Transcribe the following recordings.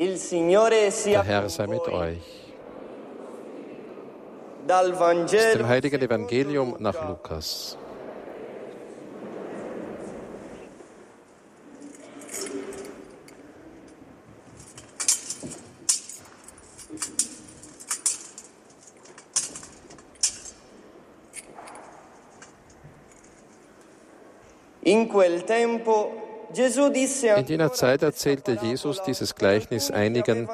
Der Herr sei mit euch. Aus dem heiligen Evangelium nach Lukas. In quel tempo in jener Zeit erzählte Jesus dieses Gleichnis einigen,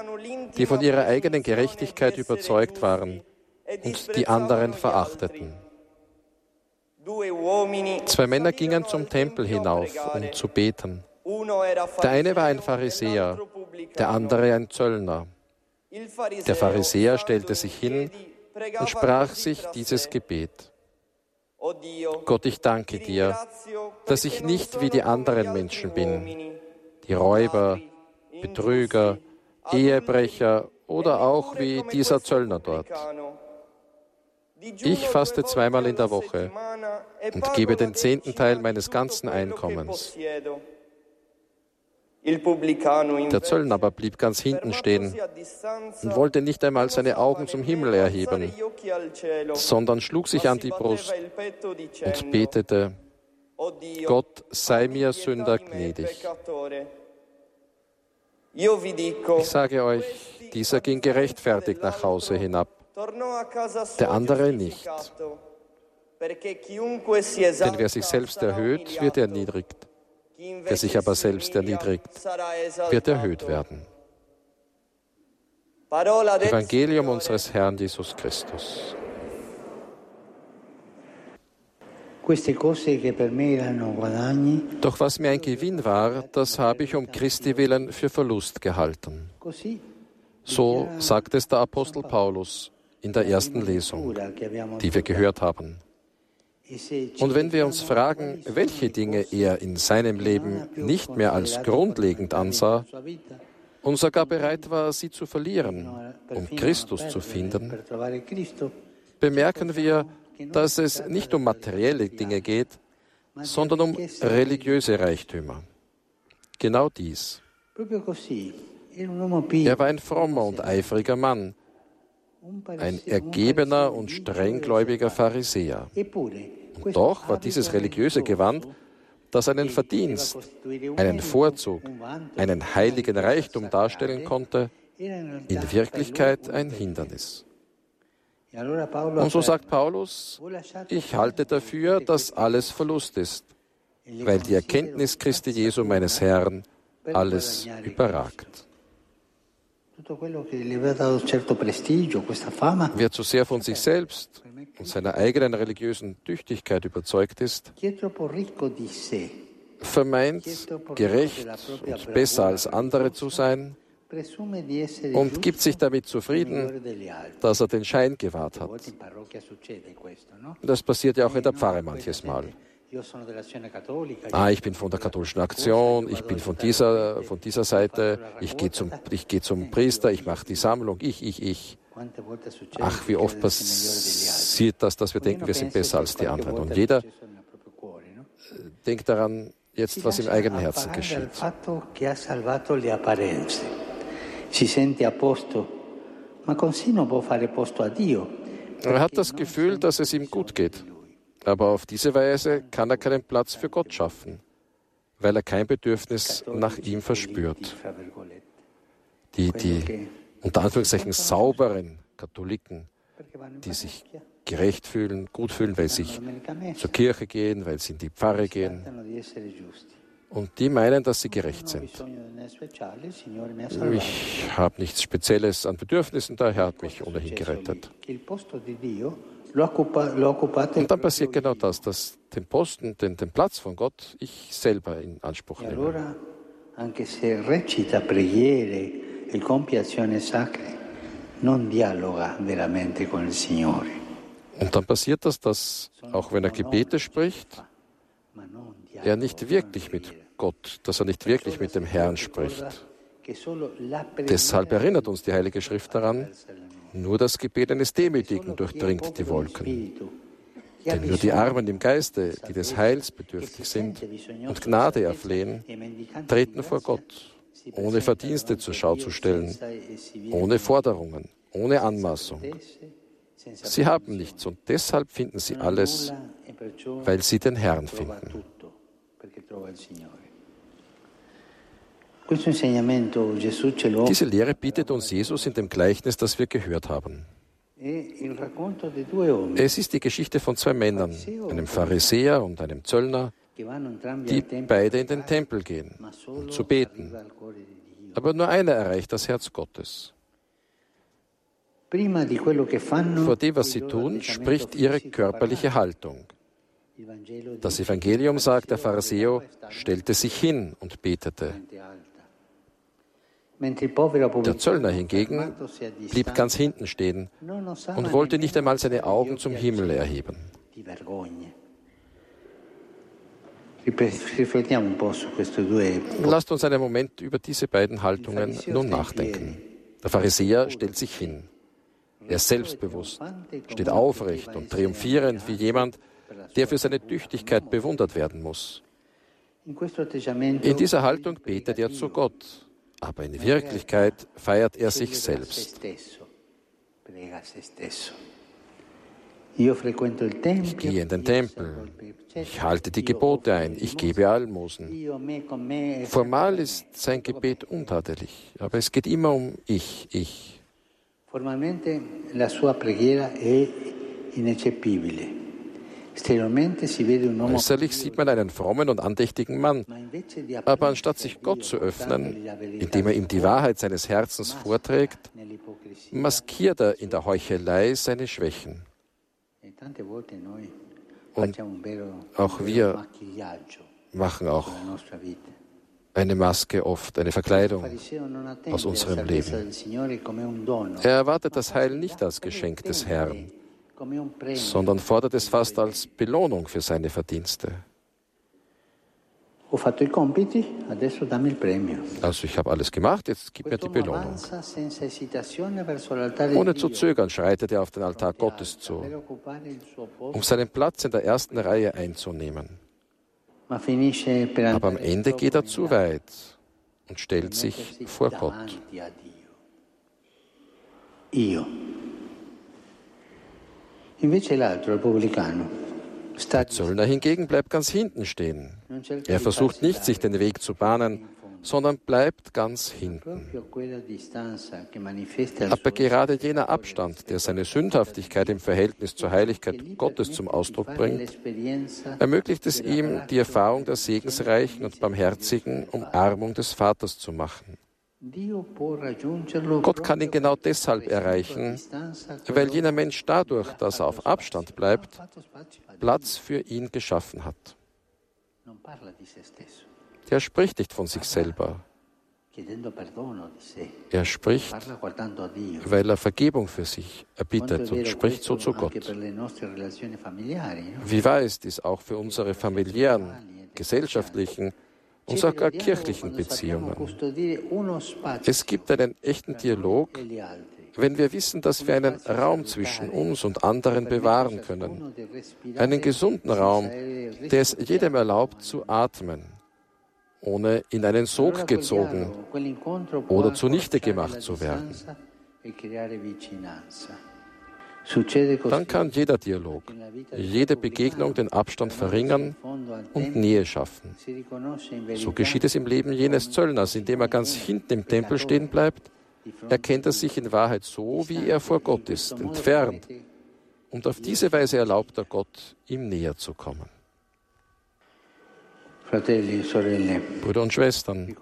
die von ihrer eigenen Gerechtigkeit überzeugt waren und die anderen verachteten. Zwei Männer gingen zum Tempel hinauf, um zu beten. Der eine war ein Pharisäer, der andere ein Zöllner. Der Pharisäer stellte sich hin und sprach sich dieses Gebet. Gott, ich danke dir, dass ich nicht wie die anderen Menschen bin, die Räuber, Betrüger, Ehebrecher oder auch wie dieser Zöllner dort. Ich faste zweimal in der Woche und gebe den zehnten Teil meines ganzen Einkommens. Der Zöllner aber blieb ganz hinten stehen und wollte nicht einmal seine Augen zum Himmel erheben, sondern schlug sich an die Brust und betete, Gott sei mir Sünder gnädig. Ich sage euch, dieser ging gerechtfertigt nach Hause hinab, der andere nicht. Denn wer sich selbst erhöht, wird erniedrigt. Wer sich aber selbst erniedrigt, wird erhöht werden. Evangelium unseres Herrn Jesus Christus. Doch was mir ein Gewinn war, das habe ich um Christi willen für Verlust gehalten. So sagt es der Apostel Paulus in der ersten Lesung, die wir gehört haben. Und wenn wir uns fragen, welche Dinge er in seinem Leben nicht mehr als grundlegend ansah und sogar bereit war, sie zu verlieren, um Christus zu finden, bemerken wir, dass es nicht um materielle Dinge geht, sondern um religiöse Reichtümer. Genau dies. Er war ein frommer und eifriger Mann, ein ergebener und strenggläubiger Pharisäer. Und doch war dieses religiöse Gewand, das einen Verdienst, einen Vorzug, einen heiligen Reichtum darstellen konnte, in Wirklichkeit ein Hindernis. Und so sagt Paulus, ich halte dafür, dass alles Verlust ist, weil die Erkenntnis Christi Jesu meines Herrn alles überragt. Wer zu sehr von sich selbst und seiner eigenen religiösen Tüchtigkeit überzeugt ist, vermeint, gerecht und besser als andere zu sein und gibt sich damit zufrieden, dass er den Schein gewahrt hat. Das passiert ja auch in der Pfarre manches Mal. Ah, ich bin von der katholischen Aktion, ich bin von dieser, von dieser Seite, ich gehe zum, ich gehe zum Priester, ich mache die Sammlung, ich, ich, ich. Ach, wie oft passiert das, dass wir denken, wir sind besser als die anderen. Und jeder denkt daran, jetzt, was im eigenen Herzen geschieht. Er hat das Gefühl, dass es ihm gut geht. Aber auf diese Weise kann er keinen Platz für Gott schaffen, weil er kein Bedürfnis nach ihm verspürt. Die, die unter Anführungszeichen sauberen Katholiken, die sich gerecht fühlen, gut fühlen, weil sie zur Kirche gehen, weil sie in die Pfarre gehen. Und die meinen, dass sie gerecht sind. Ich habe nichts Spezielles an Bedürfnissen, der Herr hat mich ohnehin gerettet. Und dann passiert genau das, dass den Posten, den, den Platz von Gott ich selber in Anspruch nehme. Und dann passiert das, dass auch wenn er Gebete spricht, er nicht wirklich mit Gott, dass er nicht wirklich mit dem Herrn spricht. Deshalb erinnert uns die Heilige Schrift daran, nur das Gebet eines Demütigen durchdringt die Wolken. Denn nur die Armen im Geiste, die des Heils bedürftig sind und Gnade erflehen, treten vor Gott ohne Verdienste zur Schau zu stellen, ohne Forderungen, ohne Anmaßung. Sie haben nichts und deshalb finden sie alles, weil sie den Herrn finden. Diese Lehre bietet uns Jesus in dem Gleichnis, das wir gehört haben. Es ist die Geschichte von zwei Männern, einem Pharisäer und einem Zöllner, die beide in den Tempel gehen, um zu beten. Aber nur einer erreicht das Herz Gottes. Vor dem, was sie tun, spricht ihre körperliche Haltung. Das Evangelium sagt, der Pharisäer stellte sich hin und betete. Der Zöllner hingegen blieb ganz hinten stehen und wollte nicht einmal seine Augen zum Himmel erheben. Lasst uns einen Moment über diese beiden Haltungen nun nachdenken. Der Pharisäer stellt sich hin. Er ist selbstbewusst, steht aufrecht und triumphierend wie jemand, der für seine Tüchtigkeit bewundert werden muss. In dieser Haltung betet er zu Gott, aber in Wirklichkeit feiert er sich selbst. Ich gehe in den Tempel, ich halte die Gebote ein, ich gebe Almosen. Formal ist sein Gebet untadelig, aber es geht immer um ich, ich. Formalmente la sua preghiera è ineccepibile. Äußerlich sieht man einen frommen und andächtigen Mann, aber anstatt sich Gott zu öffnen, indem er ihm die Wahrheit seines Herzens vorträgt, maskiert er in der Heuchelei seine Schwächen. Und auch wir machen auch eine Maske oft, eine Verkleidung aus unserem Leben. Er erwartet das Heil nicht als Geschenk des Herrn, sondern fordert es fast als Belohnung für seine Verdienste. Also ich habe alles gemacht, jetzt gib mir die Belohnung. Ohne zu zögern schreitet er auf den Altar Gottes zu, um seinen Platz in der ersten Reihe einzunehmen. Aber am Ende geht er zu weit und stellt sich vor Gott. Io. Zöllner hingegen bleibt ganz hinten stehen. Er versucht nicht, sich den Weg zu bahnen, sondern bleibt ganz hinten. Aber gerade jener Abstand, der seine Sündhaftigkeit im Verhältnis zur Heiligkeit Gottes zum Ausdruck bringt, ermöglicht es ihm, die Erfahrung der segensreichen und barmherzigen Umarmung des Vaters zu machen. Gott kann ihn genau deshalb erreichen, weil jener Mensch dadurch, dass er auf Abstand bleibt, Platz für ihn geschaffen hat. Er spricht nicht von sich selber. Er spricht, weil er Vergebung für sich erbittet und spricht so zu Gott. Wie wahr ist dies auch für unsere familiären, gesellschaftlichen und sogar kirchlichen Beziehungen. Es gibt einen echten Dialog, wenn wir wissen, dass wir einen Raum zwischen uns und anderen bewahren können. Einen gesunden Raum, der es jedem erlaubt zu atmen, ohne in einen Sog gezogen oder zunichte gemacht zu werden. Dann kann jeder Dialog, jede Begegnung den Abstand verringern und Nähe schaffen. So geschieht es im Leben jenes Zöllners, indem er ganz hinten im Tempel stehen bleibt, erkennt er sich in Wahrheit so, wie er vor Gott ist, entfernt. Und auf diese Weise erlaubt er Gott, ihm näher zu kommen. Brüder und Schwestern,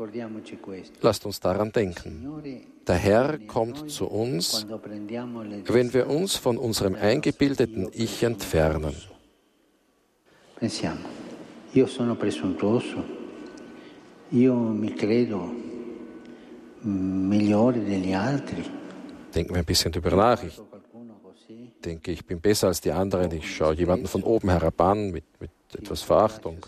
lasst uns daran denken. Der Herr kommt zu uns, wenn wir uns von unserem eingebildeten Ich entfernen. Io sono presuntuoso, io mi credo migliore degli altri. Denken wir ein bisschen darüber nach. Ich denke, ich bin besser als die anderen. Ich schaue jemanden von oben herab an mit, mit etwas Verachtung.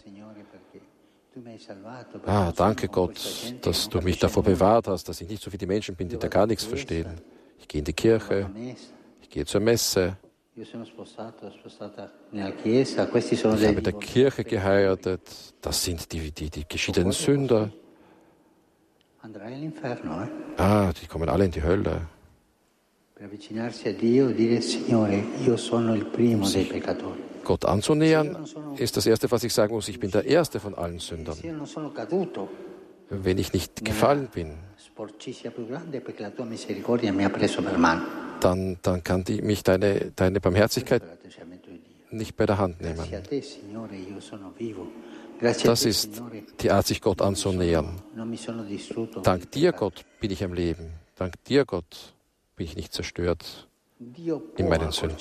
Ah, danke Gott, dass du mich davor bewahrt hast, dass ich nicht so wie die Menschen bin, die da gar nichts verstehen. Ich gehe in die Kirche, ich gehe zur Messe. Ich habe der Kirche geheiratet. Das sind die, die, die geschiedenen Sünder. Eh? Ah, die kommen alle in die Hölle. Gott anzunähern, ist das Erste, was ich sagen muss, ich bin der Erste von allen Sündern. Wenn ich nicht gefallen bin, dann, dann kann die, mich deine, deine Barmherzigkeit nicht bei der Hand nehmen. Das ist die Art, sich Gott anzunähern. Dank dir, Gott, bin ich am Leben. Dank dir, Gott, bin ich nicht zerstört in meinen Sünden.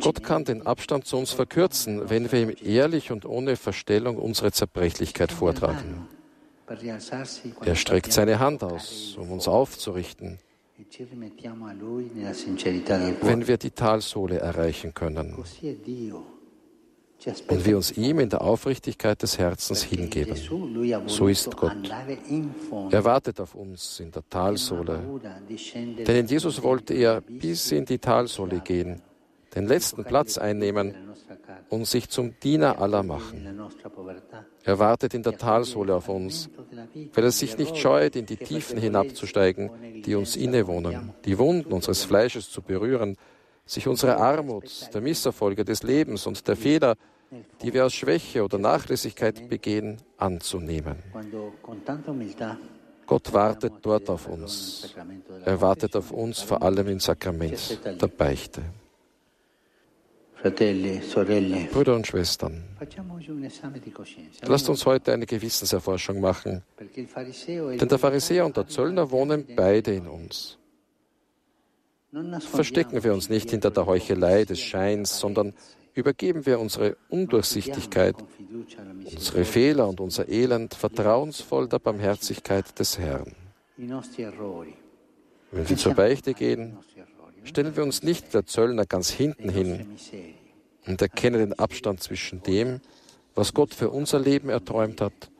Gott kann den Abstand zu uns verkürzen, wenn wir ihm ehrlich und ohne Verstellung unsere Zerbrechlichkeit vortragen. Er streckt seine Hand aus, um uns aufzurichten wenn wir die Talsohle erreichen können und wir uns ihm in der Aufrichtigkeit des Herzens hingeben. So ist Gott. Er wartet auf uns in der Talsohle. Denn in Jesus wollte er bis in die Talsohle gehen, den letzten Platz einnehmen und sich zum Diener aller machen. Er wartet in der Talsohle auf uns, weil er sich nicht scheut, in die Tiefen hinabzusteigen, die uns innewohnen, die Wunden unseres Fleisches zu berühren, sich unsere Armut, der Misserfolge des Lebens und der Fehler, die wir aus Schwäche oder Nachlässigkeit begehen, anzunehmen. Gott wartet dort auf uns. Er wartet auf uns vor allem im Sakrament der Beichte. Brüder und Schwestern, lasst uns heute eine Gewissenserforschung machen, denn der Pharisäer und der Zöllner wohnen beide in uns. Verstecken wir uns nicht hinter der Heuchelei des Scheins, sondern übergeben wir unsere Undurchsichtigkeit, unsere Fehler und unser Elend vertrauensvoll der Barmherzigkeit des Herrn. Wenn wir zur Beichte gehen, stellen wir uns nicht der Zöllner ganz hinten hin und erkennen den Abstand zwischen dem, was Gott für unser Leben erträumt hat,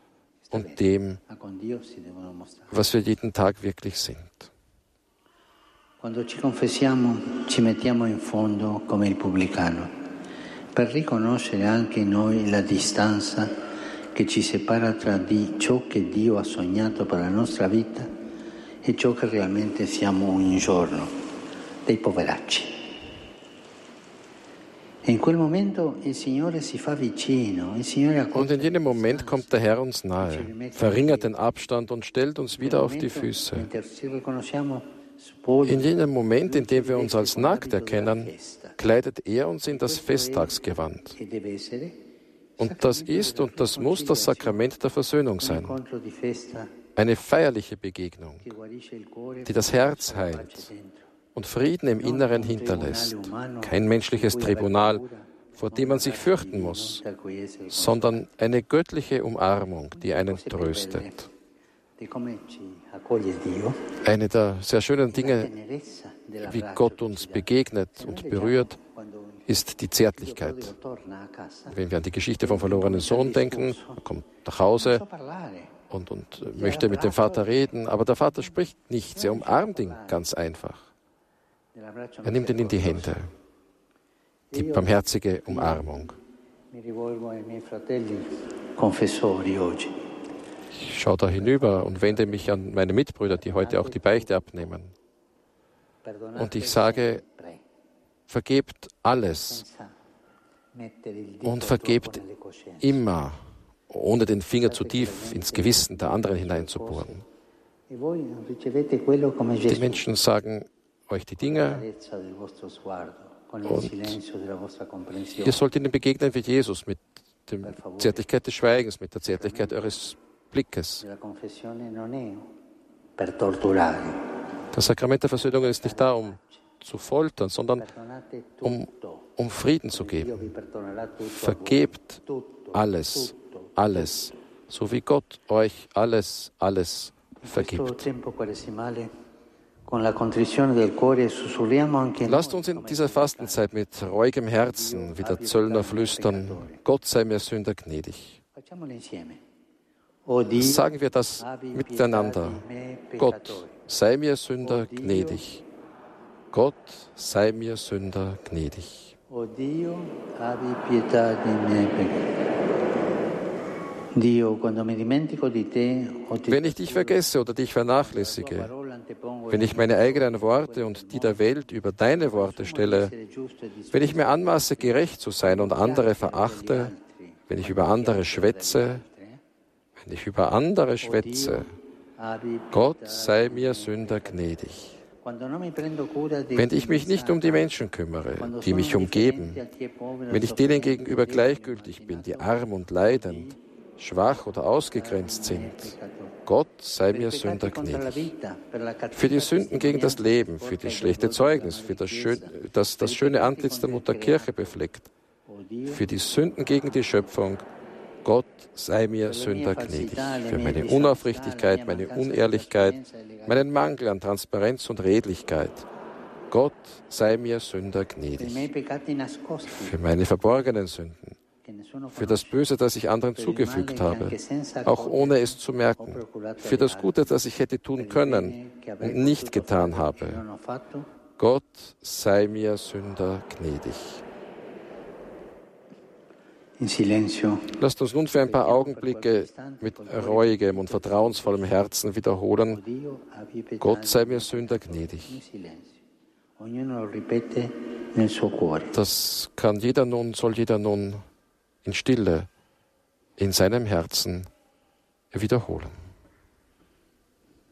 und dem, was wir jeden Tag wirklich sind. Quando ci confessiamo, ci mettiamo in fondo come il pubblicano, per riconoscere anche noi la distanza che ci separa tra di ciò che Dio ha sognato per la nostra vita e ciò che realmente siamo un giorno dei poveracci. Und in jenem Moment kommt der Herr uns nahe, verringert den Abstand und stellt uns wieder auf die Füße. In jenem Moment, in dem wir uns als nackt erkennen, kleidet er uns in das Festtagsgewand. Und das ist und das muss das Sakrament der Versöhnung sein. Eine feierliche Begegnung, die das Herz heilt und Frieden im Inneren hinterlässt. Kein menschliches Tribunal, vor dem man sich fürchten muss, sondern eine göttliche Umarmung, die einen tröstet. Eine der sehr schönen Dinge, wie Gott uns begegnet und berührt, ist die Zärtlichkeit. Wenn wir an die Geschichte vom verlorenen Sohn denken, er kommt nach Hause und, und möchte mit dem Vater reden, aber der Vater spricht nichts, er umarmt ihn ganz einfach. Er nimmt ihn in die Hände. Die barmherzige Umarmung. Ich schaue da hinüber und wende mich an meine Mitbrüder, die heute auch die Beichte abnehmen. Und ich sage, vergebt alles und vergebt immer, ohne den Finger zu tief ins Gewissen der anderen hineinzubohren. Die Menschen sagen, euch die Dinge und ihr sollt ihnen begegnen wie Jesus mit der Zärtlichkeit des Schweigens, mit der Zärtlichkeit eures Blickes. Das Sakrament der Versöhnung ist nicht da, um zu foltern, sondern um, um Frieden zu geben. Vergebt alles, alles, so wie Gott euch alles, alles vergibt. Lasst uns in dieser Fastenzeit mit reuigem Herzen wie der Zöllner flüstern, Gott sei mir Sünder gnädig. Sagen wir das miteinander. Gott sei mir Sünder gnädig. Gott sei mir Sünder gnädig. O Dio, abbi pietà di me Wenn ich dich vergesse oder dich vernachlässige, wenn ich meine eigenen Worte und die der Welt über deine Worte stelle, wenn ich mir anmaße, gerecht zu sein und andere verachte, wenn ich über andere schwätze, wenn ich über andere schwätze, Gott sei mir Sünder gnädig. Wenn ich mich nicht um die Menschen kümmere, die mich umgeben, wenn ich denen gegenüber gleichgültig bin, die arm und leidend, schwach oder ausgegrenzt sind, Gott sei mir Sünder gnädig. Für die Sünden gegen das Leben, für das schlechte Zeugnis, für das, schön, das, das schöne Antlitz der Mutter Kirche befleckt, für die Sünden gegen die Schöpfung, Gott sei mir Sünder gnädig. Für meine Unaufrichtigkeit, meine Unehrlichkeit, meinen Mangel an Transparenz und Redlichkeit. Gott sei mir Sünder gnädig. Für meine verborgenen Sünden für das Böse, das ich anderen zugefügt habe, auch ohne es zu merken, für das Gute, das ich hätte tun können und nicht getan habe. Gott sei mir Sünder gnädig. Lasst uns nun für ein paar Augenblicke mit reuigem und vertrauensvollem Herzen wiederholen, Gott sei mir Sünder gnädig. Das kann jeder nun, soll jeder nun in Stille in seinem Herzen wiederholen.